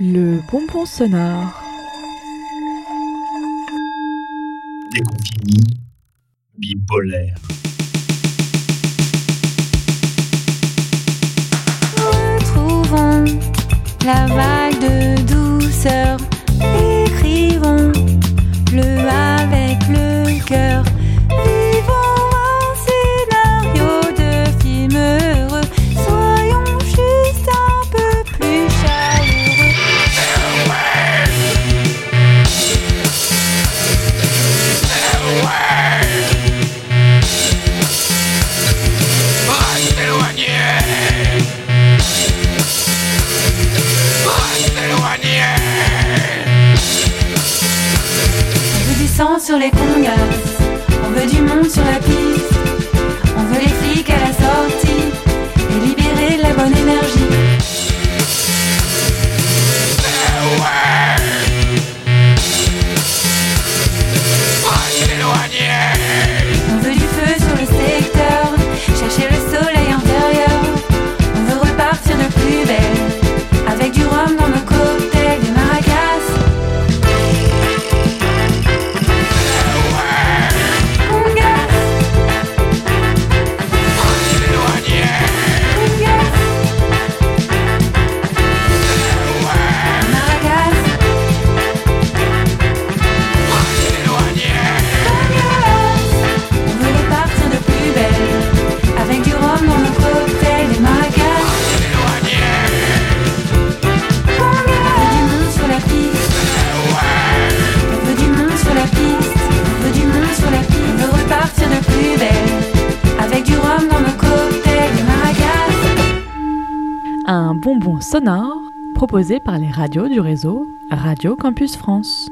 Le bonbon sonore. Déconfini, bipolaire. Retrouvons la vague de douceur les congas. On veut du monde sur la piste. On veut les flics à la sortie. Et libérer la bonne énergie. bonbon sonore proposé par les radios du réseau Radio Campus France.